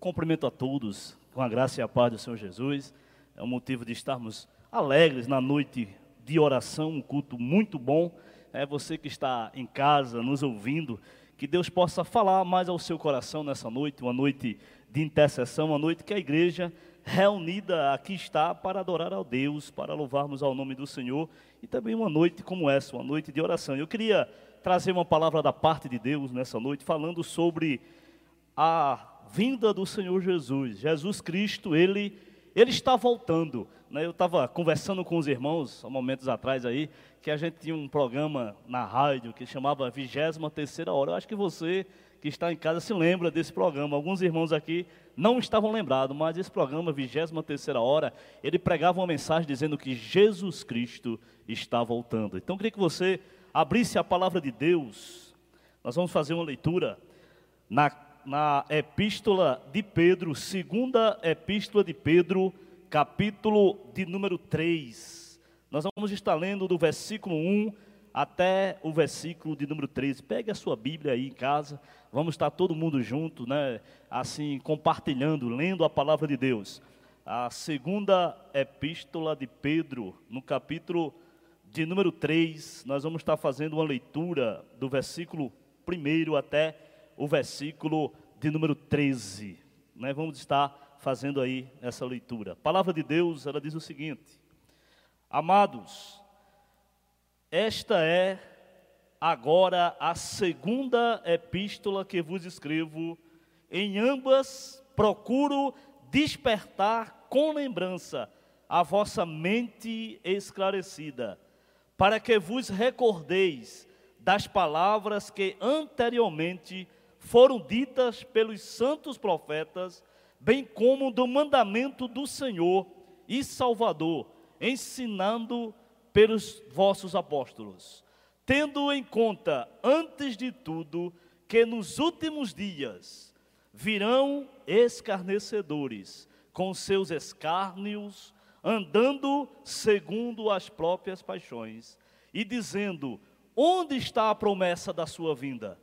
cumprimento a todos com a graça e a paz do Senhor Jesus. É um motivo de estarmos alegres na noite de oração, um culto muito bom. É você que está em casa nos ouvindo, que Deus possa falar mais ao seu coração nessa noite, uma noite de intercessão, uma noite que a igreja reunida aqui está para adorar ao Deus, para louvarmos ao nome do Senhor e também uma noite como essa, uma noite de oração. Eu queria trazer uma palavra da parte de Deus nessa noite, falando sobre a vinda do Senhor Jesus. Jesus Cristo, ele, ele está voltando. Né? Eu estava conversando com os irmãos, há momentos atrás aí, que a gente tinha um programa na rádio que chamava 23 terceira hora. Eu acho que você que está em casa se lembra desse programa. Alguns irmãos aqui não estavam lembrados, mas esse programa, 23 terceira hora, ele pregava uma mensagem dizendo que Jesus Cristo está voltando. Então, eu queria que você abrisse a palavra de Deus. Nós vamos fazer uma leitura na, na epístola de Pedro, segunda epístola de Pedro, capítulo de número 3. Nós vamos estar lendo do versículo 1 até o versículo de número 13. Pegue a sua Bíblia aí em casa, vamos estar todo mundo junto, né? Assim, compartilhando, lendo a palavra de Deus. A segunda epístola de Pedro, no capítulo de número 3, nós vamos estar fazendo uma leitura do versículo 1 até o versículo de número 13. Né? Vamos estar fazendo aí essa leitura. A palavra de Deus, ela diz o seguinte: Amados, esta é agora a segunda epístola que vos escrevo, em ambas procuro despertar com lembrança a vossa mente esclarecida para que vos recordeis das palavras que anteriormente foram ditas pelos santos profetas, bem como do mandamento do Senhor e Salvador, ensinando pelos vossos apóstolos, tendo em conta, antes de tudo, que nos últimos dias virão escarnecedores, com seus escárnios, andando segundo as próprias paixões, e dizendo: Onde está a promessa da sua vinda?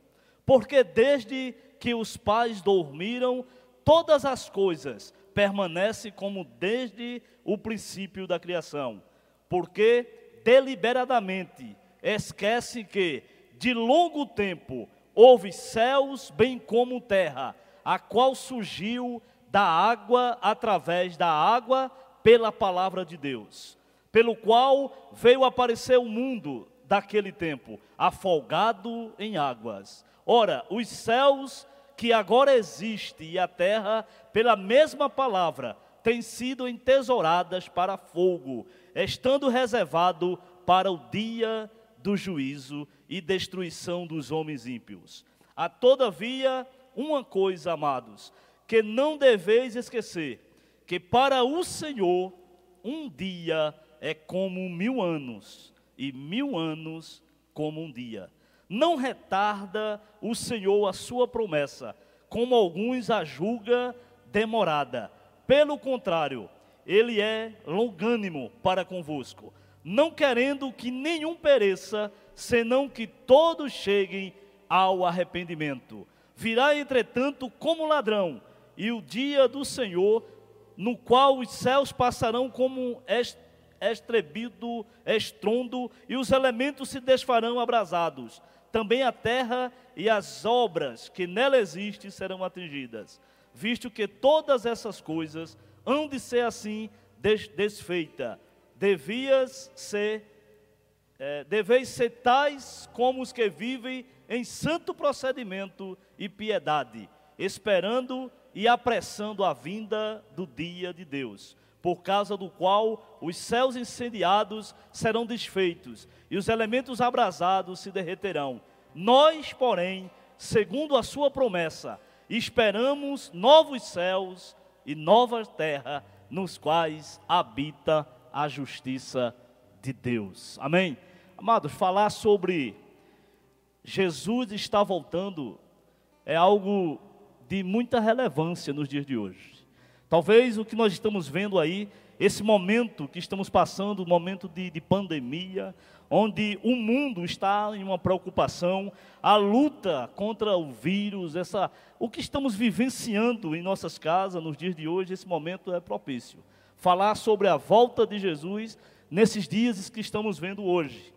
Porque desde que os pais dormiram, todas as coisas permanecem como desde o princípio da criação. Porque deliberadamente esquece que de longo tempo houve céus bem como terra, a qual surgiu da água através da água pela palavra de Deus, pelo qual veio aparecer o mundo daquele tempo, afogado em águas. Ora, os céus que agora existem e a terra, pela mesma palavra, têm sido entesouradas para fogo, estando reservado para o dia do juízo e destruição dos homens ímpios. Há todavia uma coisa, amados, que não deveis esquecer: que para o Senhor um dia é como mil anos, e mil anos como um dia. Não retarda o Senhor a sua promessa, como alguns a julga demorada. Pelo contrário, ele é longânimo para convosco, não querendo que nenhum pereça, senão que todos cheguem ao arrependimento. Virá, entretanto, como ladrão, e o dia do Senhor no qual os céus passarão como estrebido, estrondo, e os elementos se desfarão abrasados. Também a terra e as obras que nela existem serão atingidas, visto que todas essas coisas hão de ser assim des desfeita. Devias ser, é, deveis ser tais como os que vivem em santo procedimento e piedade, esperando e apressando a vinda do dia de Deus, por causa do qual os céus incendiados serão desfeitos e os elementos abrasados se derreterão. Nós, porém, segundo a sua promessa, esperamos novos céus e nova terra, nos quais habita a justiça de Deus. Amém? Amados, falar sobre Jesus está voltando é algo de muita relevância nos dias de hoje. Talvez o que nós estamos vendo aí esse momento que estamos passando, um momento de, de pandemia, onde o mundo está em uma preocupação, a luta contra o vírus, essa, o que estamos vivenciando em nossas casas nos dias de hoje, esse momento é propício. Falar sobre a volta de Jesus nesses dias que estamos vendo hoje.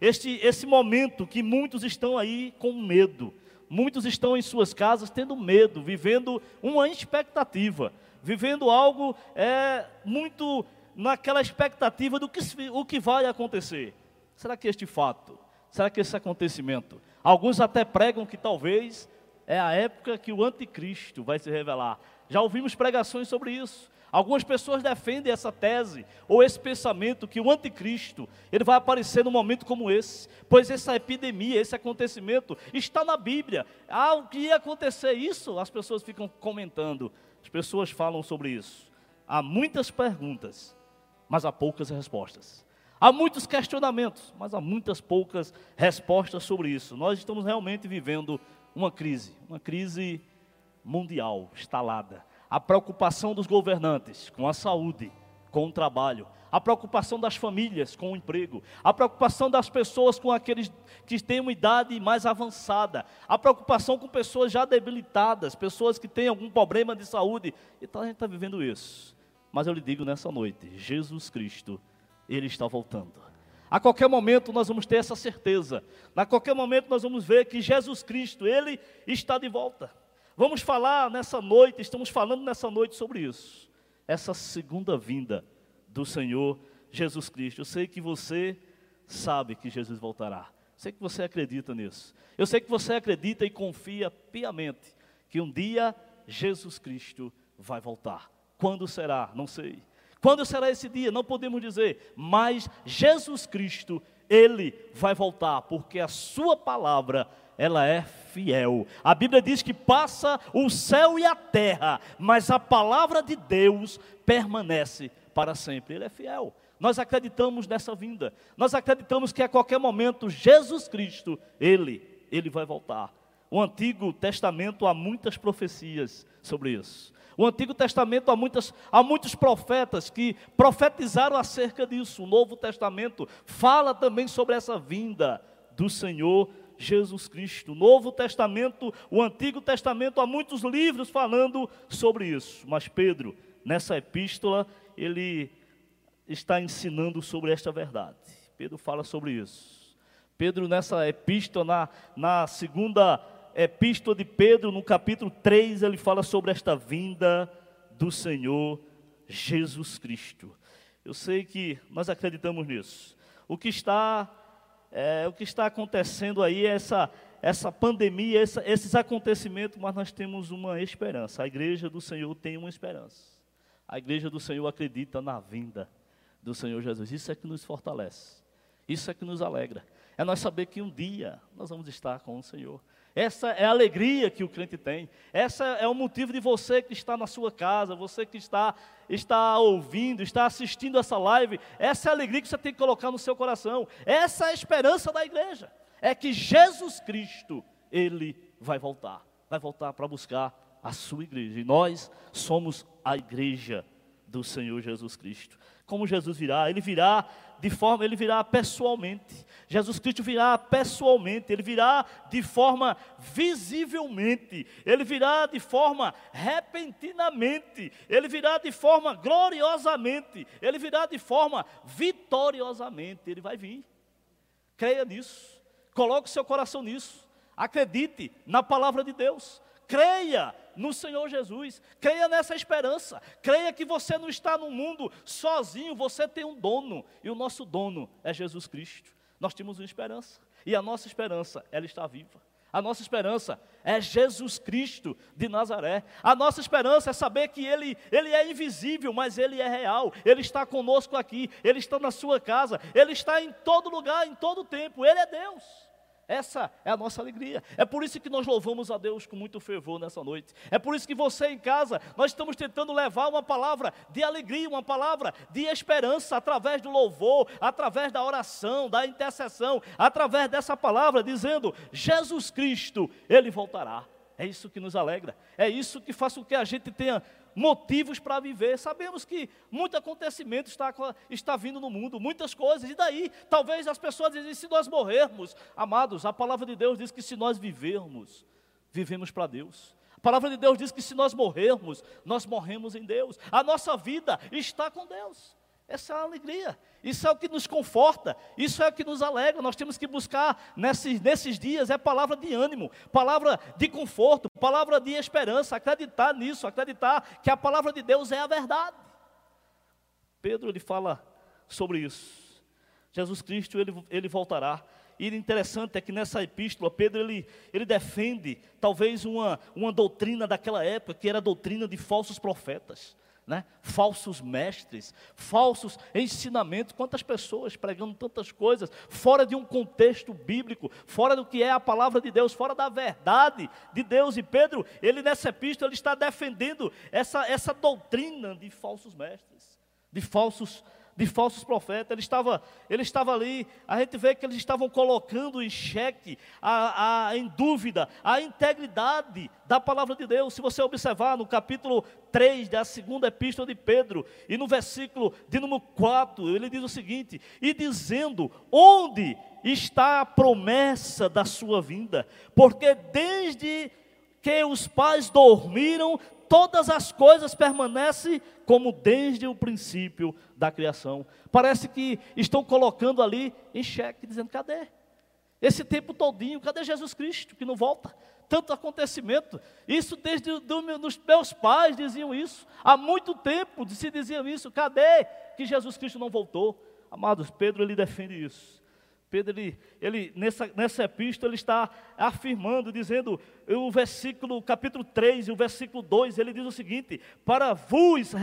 Este, esse momento que muitos estão aí com medo, muitos estão em suas casas tendo medo, vivendo uma expectativa, vivendo algo é, muito naquela expectativa do que, o que vai acontecer. Será que este fato, será que esse acontecimento, alguns até pregam que talvez é a época que o anticristo vai se revelar. Já ouvimos pregações sobre isso. Algumas pessoas defendem essa tese ou esse pensamento que o anticristo, ele vai aparecer num momento como esse, pois essa epidemia, esse acontecimento está na Bíblia. Ah, o que ia acontecer isso? As pessoas ficam comentando. As pessoas falam sobre isso. Há muitas perguntas, mas há poucas respostas. Há muitos questionamentos, mas há muitas poucas respostas sobre isso. Nós estamos realmente vivendo uma crise, uma crise mundial, instalada a preocupação dos governantes com a saúde, com o trabalho, a preocupação das famílias com o emprego, a preocupação das pessoas com aqueles que têm uma idade mais avançada, a preocupação com pessoas já debilitadas, pessoas que têm algum problema de saúde. Então a gente está vivendo isso. Mas eu lhe digo nessa noite: Jesus Cristo, Ele está voltando. A qualquer momento nós vamos ter essa certeza. A qualquer momento nós vamos ver que Jesus Cristo, Ele está de volta. Vamos falar nessa noite, estamos falando nessa noite sobre isso. Essa segunda vinda do Senhor Jesus Cristo. Eu sei que você sabe que Jesus voltará. Eu sei que você acredita nisso. Eu sei que você acredita e confia piamente que um dia Jesus Cristo vai voltar. Quando será? Não sei. Quando será esse dia? Não podemos dizer, mas Jesus Cristo, ele vai voltar, porque a sua palavra ela é fiel. A Bíblia diz que passa o céu e a terra, mas a palavra de Deus permanece para sempre. Ele é fiel. Nós acreditamos nessa vinda. Nós acreditamos que a qualquer momento Jesus Cristo, ele, ele vai voltar. O Antigo Testamento há muitas profecias sobre isso. O Antigo Testamento há, muitas, há muitos profetas que profetizaram acerca disso. O Novo Testamento fala também sobre essa vinda do Senhor Jesus Cristo. O Novo Testamento, o Antigo Testamento, há muitos livros falando sobre isso. Mas Pedro, nessa epístola, ele está ensinando sobre esta verdade. Pedro fala sobre isso. Pedro, nessa epístola, na, na segunda epístola de Pedro, no capítulo 3, ele fala sobre esta vinda do Senhor Jesus Cristo. Eu sei que nós acreditamos nisso. O que está é, o que está acontecendo aí, essa, essa pandemia, essa, esses acontecimentos, mas nós temos uma esperança. A igreja do Senhor tem uma esperança. A igreja do Senhor acredita na vinda do Senhor Jesus. Isso é que nos fortalece. Isso é que nos alegra. É nós saber que um dia nós vamos estar com o Senhor. Essa é a alegria que o crente tem. Essa é o motivo de você que está na sua casa, você que está, está ouvindo, está assistindo essa live. Essa é a alegria que você tem que colocar no seu coração. Essa é a esperança da igreja. É que Jesus Cristo, Ele vai voltar. Vai voltar para buscar a sua igreja. E nós somos a igreja do Senhor Jesus Cristo. Como Jesus virá? Ele virá de forma, ele virá pessoalmente. Jesus Cristo virá pessoalmente, ele virá de forma visivelmente, ele virá de forma repentinamente, ele virá de forma gloriosamente, ele virá de forma vitoriosamente. Ele vai vir. Creia nisso. Coloque seu coração nisso. Acredite na palavra de Deus. Creia no Senhor Jesus, creia nessa esperança, creia que você não está no mundo sozinho, você tem um dono, e o nosso dono é Jesus Cristo. Nós temos uma esperança, e a nossa esperança, ela está viva. A nossa esperança é Jesus Cristo de Nazaré. A nossa esperança é saber que Ele, Ele é invisível, mas Ele é real. Ele está conosco aqui, Ele está na sua casa, Ele está em todo lugar, em todo tempo. Ele é Deus. Essa é a nossa alegria. É por isso que nós louvamos a Deus com muito fervor nessa noite. É por isso que você em casa, nós estamos tentando levar uma palavra de alegria, uma palavra de esperança através do louvor, através da oração, da intercessão, através dessa palavra, dizendo: Jesus Cristo, Ele voltará. É isso que nos alegra. É isso que faz com que a gente tenha motivos para viver. Sabemos que muito acontecimento está, está vindo no mundo, muitas coisas. E daí, talvez as pessoas dizem, se nós morrermos, amados, a palavra de Deus diz que se nós vivermos, vivemos para Deus. A palavra de Deus diz que se nós morrermos, nós morremos em Deus. A nossa vida está com Deus. Essa é a alegria. Isso é o que nos conforta, isso é o que nos alegra. Nós temos que buscar nesses, nesses dias é palavra de ânimo, palavra de conforto, palavra de esperança, acreditar nisso, acreditar que a palavra de Deus é a verdade. Pedro ele fala sobre isso. Jesus Cristo ele, ele voltará. E interessante é que nessa epístola, Pedro ele, ele defende talvez uma, uma doutrina daquela época, que era a doutrina de falsos profetas né? falsos mestres, falsos ensinamentos. Quantas pessoas pregando tantas coisas, fora de um contexto bíblico, fora do que é a palavra de Deus, fora da verdade de Deus. E Pedro, ele nessa epístola, ele está defendendo essa, essa doutrina de falsos mestres, de falsos de falsos profetas. Ele estava, ele estava ali, a gente vê que eles estavam colocando em xeque, a, a, em dúvida, a integridade da palavra de Deus. Se você observar no capítulo 3 da segunda epístola de Pedro, e no versículo de número 4, ele diz o seguinte: E dizendo, onde está a promessa da sua vinda? Porque desde que os pais dormiram, todas as coisas permanecem como desde o princípio da criação. Parece que estão colocando ali em xeque, dizendo: cadê? Esse tempo todinho, cadê Jesus Cristo que não volta? Tanto acontecimento, isso desde do, os meus pais diziam isso, há muito tempo se diziam isso, cadê que Jesus Cristo não voltou? Amados, Pedro ele defende isso. Pedro, ele, ele, nessa, nessa epístola, ele está afirmando, dizendo, o versículo, capítulo 3 e o versículo 2, ele diz o seguinte: para vos,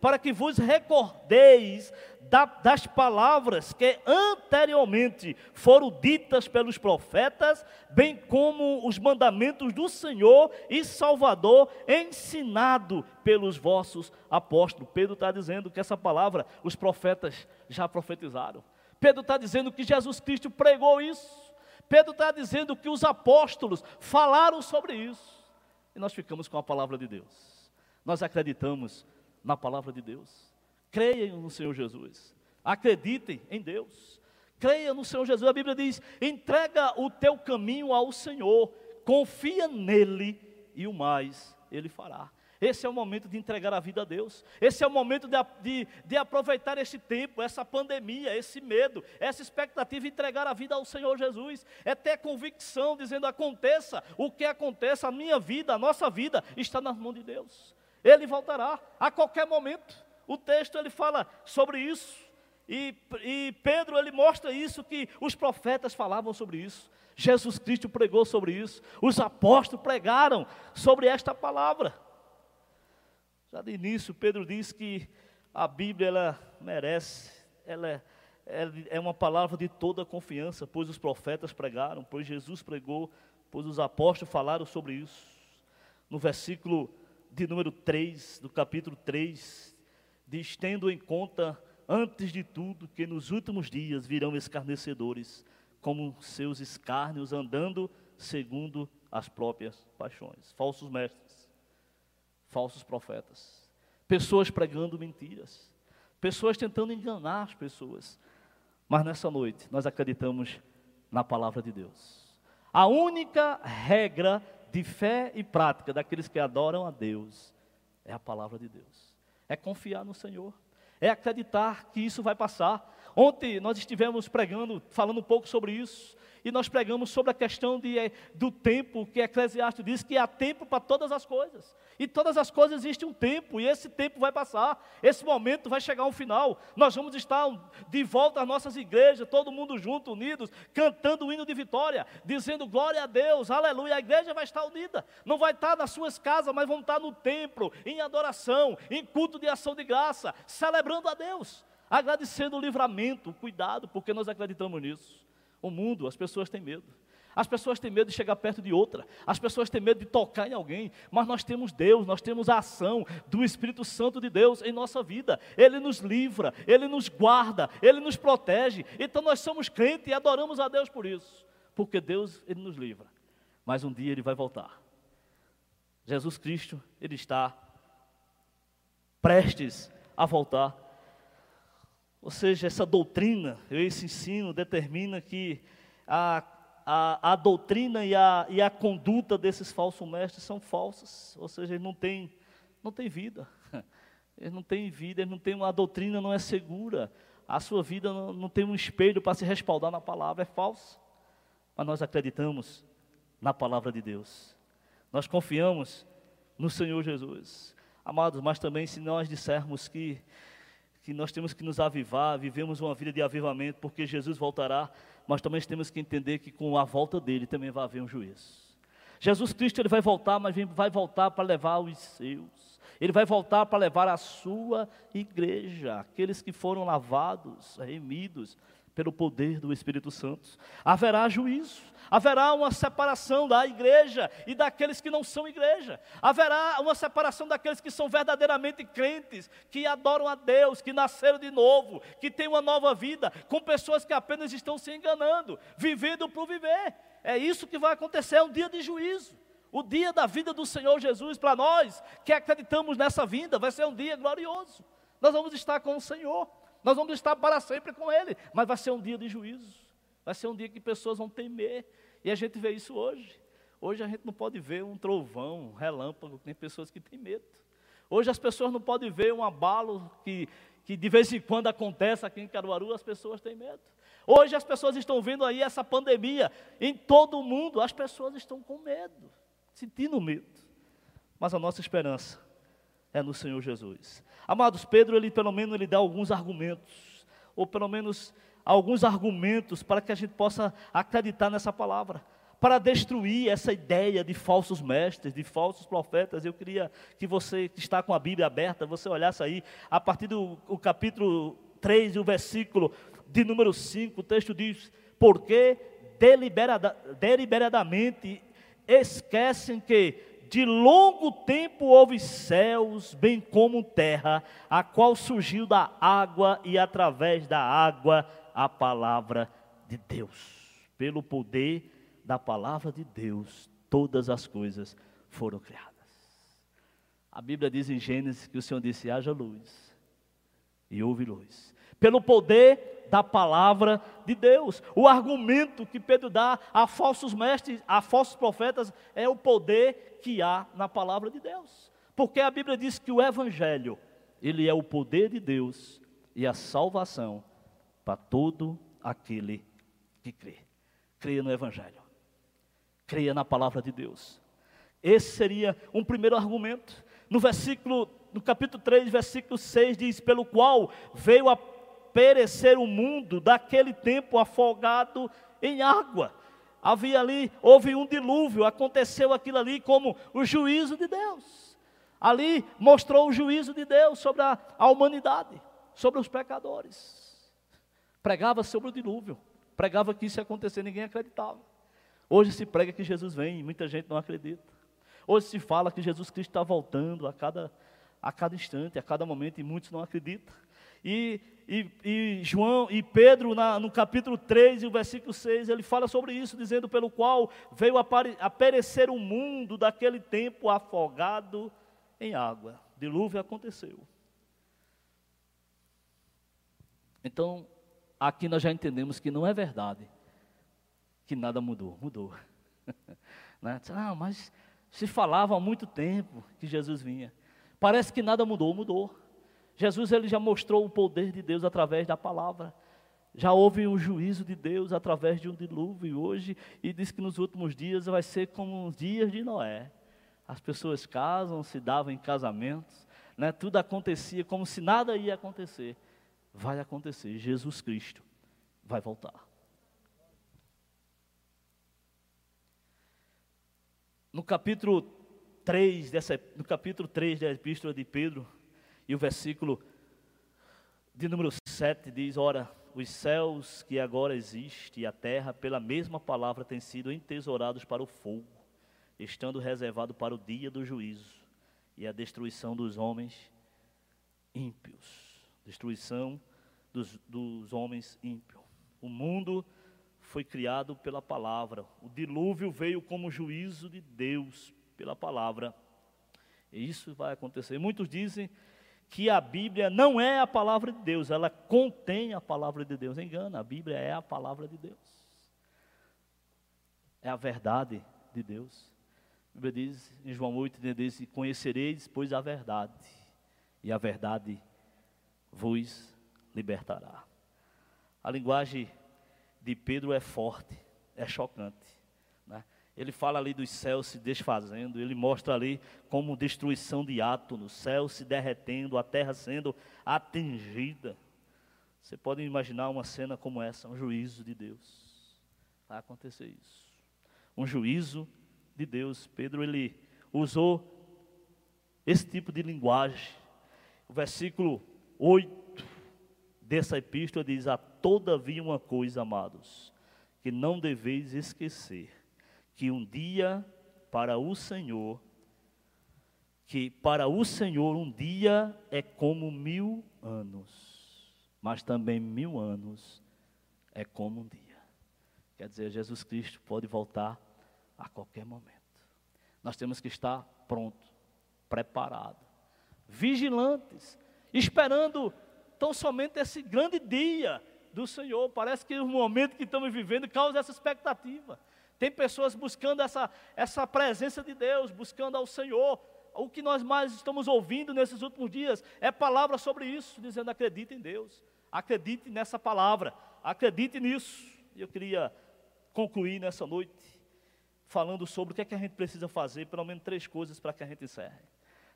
para que vos recordeis da, das palavras que anteriormente foram ditas pelos profetas, bem como os mandamentos do Senhor e Salvador, ensinado pelos vossos apóstolos. Pedro está dizendo que essa palavra os profetas já profetizaram. Pedro está dizendo que Jesus Cristo pregou isso. Pedro está dizendo que os apóstolos falaram sobre isso. E nós ficamos com a palavra de Deus. Nós acreditamos na palavra de Deus. Creiam no Senhor Jesus. Acreditem em Deus. Creia no Senhor Jesus. A Bíblia diz: entrega o teu caminho ao Senhor, confia nele e o mais ele fará. Esse é o momento de entregar a vida a Deus. Esse é o momento de, de, de aproveitar esse tempo, essa pandemia, esse medo, essa expectativa e entregar a vida ao Senhor Jesus. É ter convicção, dizendo: aconteça o que aconteça, a minha vida, a nossa vida está nas mãos de Deus. Ele voltará a qualquer momento. O texto ele fala sobre isso. E, e Pedro ele mostra isso que os profetas falavam sobre isso. Jesus Cristo pregou sobre isso. Os apóstolos pregaram sobre esta palavra. Já de início, Pedro diz que a Bíblia ela merece, ela é, é uma palavra de toda confiança, pois os profetas pregaram, pois Jesus pregou, pois os apóstolos falaram sobre isso. No versículo de número 3, do capítulo 3, diz: Tendo em conta, antes de tudo, que nos últimos dias virão escarnecedores, como seus escárnios, andando segundo as próprias paixões. Falsos mestres falsos profetas, pessoas pregando mentiras, pessoas tentando enganar as pessoas. Mas nessa noite nós acreditamos na palavra de Deus. A única regra de fé e prática daqueles que adoram a Deus é a palavra de Deus. É confiar no Senhor, é acreditar que isso vai passar. Ontem nós estivemos pregando, falando um pouco sobre isso e nós pregamos sobre a questão de, eh, do tempo, que Eclesiastes diz que há tempo para todas as coisas. E todas as coisas existem um tempo, e esse tempo vai passar, esse momento vai chegar ao final. Nós vamos estar de volta às nossas igrejas, todo mundo junto, unidos, cantando o hino de vitória, dizendo glória a Deus, aleluia. A igreja vai estar unida, não vai estar nas suas casas, mas vão estar no templo, em adoração, em culto de ação de graça, celebrando a Deus, agradecendo o livramento, o cuidado, porque nós acreditamos nisso. O mundo, as pessoas têm medo. As pessoas têm medo de chegar perto de outra, as pessoas têm medo de tocar em alguém, mas nós temos Deus, nós temos a ação do Espírito Santo de Deus em nossa vida. Ele nos livra, ele nos guarda, ele nos protege. Então nós somos crentes e adoramos a Deus por isso, porque Deus ele nos livra. Mas um dia ele vai voltar. Jesus Cristo, Ele está prestes a voltar. Ou seja, essa doutrina, esse ensino determina que a, a, a doutrina e a, e a conduta desses falsos mestres são falsas. Ou seja, eles não têm, não têm vida. Eles não têm vida, eles não têm uma doutrina, não é segura. A sua vida não, não tem um espelho para se respaldar na palavra, é falso. Mas nós acreditamos na palavra de Deus. Nós confiamos no Senhor Jesus. Amados, mas também se nós dissermos que, que nós temos que nos avivar, vivemos uma vida de avivamento, porque Jesus voltará, mas também temos que entender que com a volta dele também vai haver um juízo. Jesus Cristo ele vai voltar, mas vai voltar para levar os seus. Ele vai voltar para levar a sua igreja, aqueles que foram lavados, remidos pelo poder do Espírito Santo. Haverá juízo, haverá uma separação da igreja e daqueles que não são igreja. Haverá uma separação daqueles que são verdadeiramente crentes, que adoram a Deus, que nasceram de novo, que têm uma nova vida, com pessoas que apenas estão se enganando, vivendo por viver. É isso que vai acontecer, é um dia de juízo. O dia da vida do Senhor Jesus para nós que acreditamos nessa vinda vai ser um dia glorioso. Nós vamos estar com o Senhor. Nós vamos estar para sempre com Ele, mas vai ser um dia de juízo. Vai ser um dia que pessoas vão temer. E a gente vê isso hoje. Hoje a gente não pode ver um trovão, um relâmpago, tem pessoas que têm medo. Hoje as pessoas não podem ver um abalo que, que de vez em quando acontece aqui em Caruaru, as pessoas têm medo. Hoje as pessoas estão vendo aí essa pandemia em todo o mundo, as pessoas estão com medo, sentindo medo. Mas a nossa esperança é no Senhor Jesus. Amados, Pedro, ele pelo menos ele dá alguns argumentos, ou pelo menos alguns argumentos para que a gente possa acreditar nessa palavra, para destruir essa ideia de falsos mestres, de falsos profetas. Eu queria que você que está com a Bíblia aberta, você olhasse aí, a partir do capítulo 3 e o versículo de número 5, o texto diz: Porque deliberada, deliberadamente esquecem que de longo tempo houve céus, bem como terra, a qual surgiu da água e através da água a palavra de Deus. Pelo poder da palavra de Deus, todas as coisas foram criadas. A Bíblia diz em Gênesis que o Senhor disse: haja luz, e houve luz. Pelo poder da palavra de Deus. O argumento que Pedro dá a falsos mestres, a falsos profetas, é o poder que há na palavra de Deus. Porque a Bíblia diz que o evangelho, ele é o poder de Deus e a salvação para todo aquele que crê. Creia no evangelho. Creia na palavra de Deus. Esse seria um primeiro argumento. No versículo, no capítulo 3, versículo 6 diz: "Pelo qual veio a perecer o mundo daquele tempo afogado em água." havia ali, houve um dilúvio, aconteceu aquilo ali como o juízo de Deus. Ali mostrou o juízo de Deus sobre a, a humanidade, sobre os pecadores. Pregava sobre o dilúvio, pregava que isso ia acontecer, ninguém acreditava. Hoje se prega que Jesus vem, muita gente não acredita. Hoje se fala que Jesus Cristo está voltando a cada, a cada instante, a cada momento, e muitos não acreditam. E e, e João e Pedro, na, no capítulo 3 e o versículo 6, ele fala sobre isso, dizendo: pelo qual veio a, perecer o mundo daquele tempo afogado em água. Dilúvio aconteceu. Então, aqui nós já entendemos que não é verdade que nada mudou. Mudou. né? Ah, mas se falava há muito tempo que Jesus vinha. Parece que nada mudou, mudou. Jesus ele já mostrou o poder de Deus através da palavra. Já houve um juízo de Deus através de um dilúvio hoje e diz que nos últimos dias vai ser como os dias de Noé. As pessoas casam, se davam em casamentos, né? tudo acontecia como se nada ia acontecer. Vai acontecer, Jesus Cristo vai voltar. No capítulo 3 dessa, no capítulo 3 da epístola de Pedro, e o versículo de número 7 diz: Ora, os céus que agora existem e a terra, pela mesma palavra, têm sido entesourados para o fogo, estando reservado para o dia do juízo e a destruição dos homens ímpios. Destruição dos, dos homens ímpios. O mundo foi criado pela palavra. O dilúvio veio como juízo de Deus pela palavra E isso vai acontecer. Muitos dizem que a Bíblia não é a palavra de Deus, ela contém a palavra de Deus. Engana, a Bíblia é a palavra de Deus. É a verdade de Deus. A Bíblia diz em João 8, diz, conhecereis, pois, a verdade, e a verdade vos libertará. A linguagem de Pedro é forte, é chocante. Ele fala ali dos céus se desfazendo, ele mostra ali como destruição de átomos, céu se derretendo, a terra sendo atingida. Você pode imaginar uma cena como essa, um juízo de Deus. Vai acontecer isso. Um juízo de Deus. Pedro ele usou esse tipo de linguagem. O versículo 8 dessa epístola diz: A todavia uma coisa, amados, que não deveis esquecer que um dia para o Senhor, que para o Senhor um dia é como mil anos, mas também mil anos é como um dia. Quer dizer, Jesus Cristo pode voltar a qualquer momento. Nós temos que estar pronto, preparado, vigilantes, esperando tão somente esse grande dia do Senhor. Parece que o momento que estamos vivendo causa essa expectativa. Tem pessoas buscando essa, essa presença de Deus, buscando ao Senhor. O que nós mais estamos ouvindo nesses últimos dias é palavra sobre isso, dizendo: acredite em Deus, acredite nessa palavra, acredite nisso. E eu queria concluir nessa noite falando sobre o que é que a gente precisa fazer, pelo menos três coisas para que a gente encerre.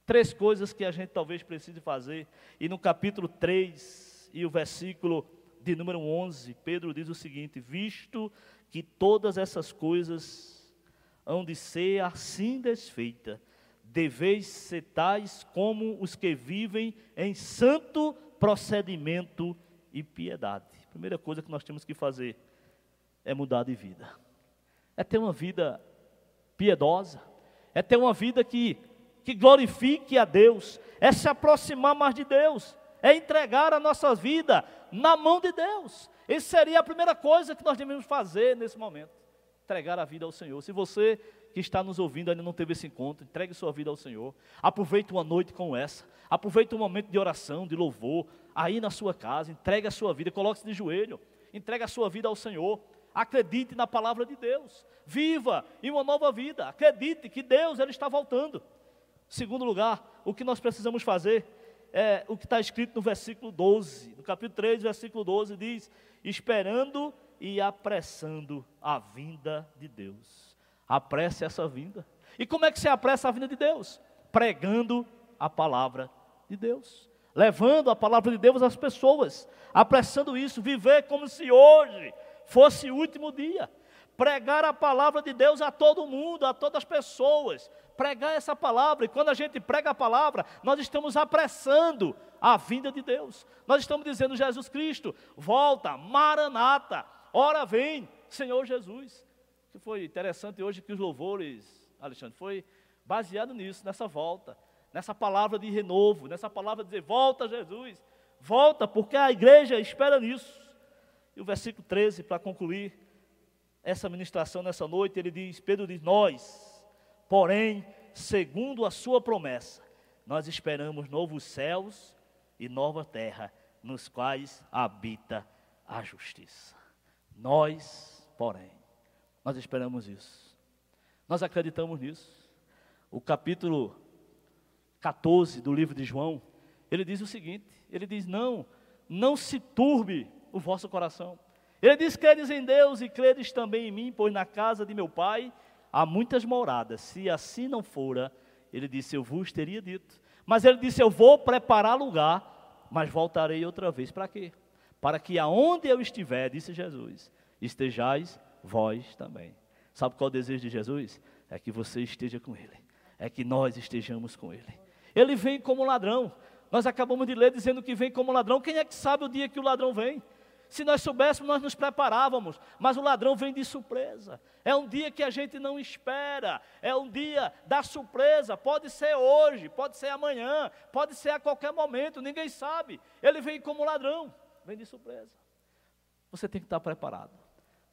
Três coisas que a gente talvez precise fazer. E no capítulo 3 e o versículo de número 11, Pedro diz o seguinte: Visto que todas essas coisas hão de ser assim desfeitas, deveis ser tais como os que vivem em santo procedimento e piedade. Primeira coisa que nós temos que fazer é mudar de vida, é ter uma vida piedosa, é ter uma vida que, que glorifique a Deus, é se aproximar mais de Deus, é entregar a nossa vida na mão de Deus. Isso seria a primeira coisa que nós devemos fazer nesse momento. Entregar a vida ao Senhor. Se você que está nos ouvindo ainda não teve esse encontro, entregue sua vida ao Senhor. Aproveite uma noite como essa. Aproveite um momento de oração, de louvor, aí na sua casa. Entregue a sua vida, coloque-se de joelho. Entregue a sua vida ao Senhor. Acredite na palavra de Deus. Viva em uma nova vida. Acredite que Deus ele está voltando. Segundo lugar, o que nós precisamos fazer é o que está escrito no versículo 12, no capítulo 3, versículo 12, diz: esperando e apressando a vinda de Deus. Apresse essa vinda. E como é que se apressa a vinda de Deus? Pregando a palavra de Deus, levando a palavra de Deus às pessoas, apressando isso, viver como se hoje fosse o último dia pregar a palavra de Deus a todo mundo, a todas as pessoas, pregar essa palavra, e quando a gente prega a palavra, nós estamos apressando a vinda de Deus, nós estamos dizendo, Jesus Cristo, volta, maranata, ora vem, Senhor Jesus, que foi interessante hoje que os louvores, Alexandre, foi baseado nisso, nessa volta, nessa palavra de renovo, nessa palavra de dizer, volta Jesus, volta, porque a igreja espera nisso, e o versículo 13, para concluir, essa ministração nessa noite, ele diz, Pedro diz, nós, porém, segundo a sua promessa, nós esperamos novos céus e nova terra, nos quais habita a justiça. Nós, porém, nós esperamos isso. Nós acreditamos nisso. O capítulo 14 do livro de João, ele diz o seguinte: ele diz: Não, não se turbe o vosso coração. Ele diz: Credes em Deus e credes também em mim, pois na casa de meu pai há muitas moradas. Se assim não fora, ele disse: Eu vos teria dito. Mas ele disse: Eu vou preparar lugar, mas voltarei outra vez. Para quê? Para que aonde eu estiver, disse Jesus, estejais vós também. Sabe qual é o desejo de Jesus? É que você esteja com Ele, é que nós estejamos com Ele. Ele vem como ladrão. Nós acabamos de ler dizendo que vem como ladrão. Quem é que sabe o dia que o ladrão vem? Se nós soubéssemos, nós nos preparávamos, mas o ladrão vem de surpresa. É um dia que a gente não espera, é um dia da surpresa. Pode ser hoje, pode ser amanhã, pode ser a qualquer momento, ninguém sabe. Ele vem como ladrão, vem de surpresa. Você tem que estar preparado.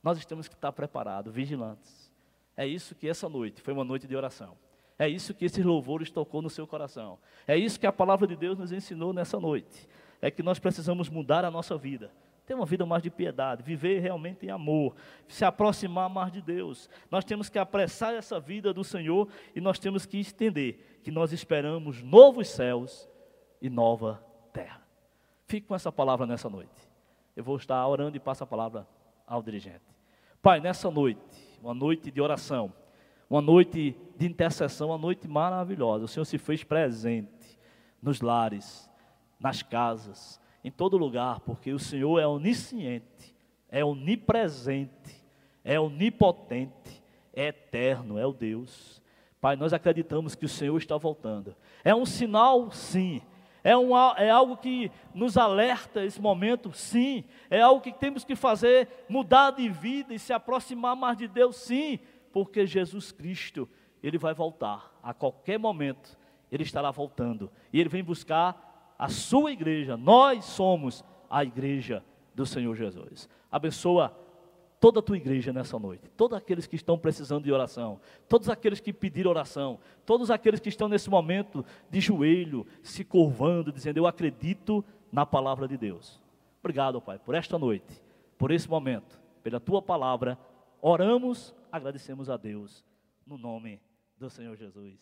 Nós temos que estar preparados, vigilantes. É isso que essa noite foi uma noite de oração. É isso que esses louvores tocou no seu coração. É isso que a palavra de Deus nos ensinou nessa noite. É que nós precisamos mudar a nossa vida. Ter uma vida mais de piedade, viver realmente em amor, se aproximar mais de Deus. Nós temos que apressar essa vida do Senhor e nós temos que entender que nós esperamos novos céus e nova terra. Fique com essa palavra nessa noite. Eu vou estar orando e passo a palavra ao dirigente. Pai, nessa noite, uma noite de oração, uma noite de intercessão, uma noite maravilhosa. O Senhor se fez presente nos lares, nas casas, em todo lugar, porque o Senhor é onisciente, é onipresente, é onipotente, é eterno, é o Deus. Pai, nós acreditamos que o Senhor está voltando. É um sinal, sim. É, um, é algo que nos alerta esse momento, sim. É algo que temos que fazer mudar de vida e se aproximar mais de Deus, sim porque Jesus Cristo, ele vai voltar a qualquer momento, ele estará voltando e ele vem buscar a sua igreja. Nós somos a igreja do Senhor Jesus. Abençoa toda a tua igreja nessa noite, todos aqueles que estão precisando de oração, todos aqueles que pediram oração, todos aqueles que estão nesse momento de joelho, se curvando, dizendo: Eu acredito na palavra de Deus. Obrigado, Pai, por esta noite, por esse momento, pela tua palavra. Oramos agradecemos a Deus, no nome do Senhor Jesus.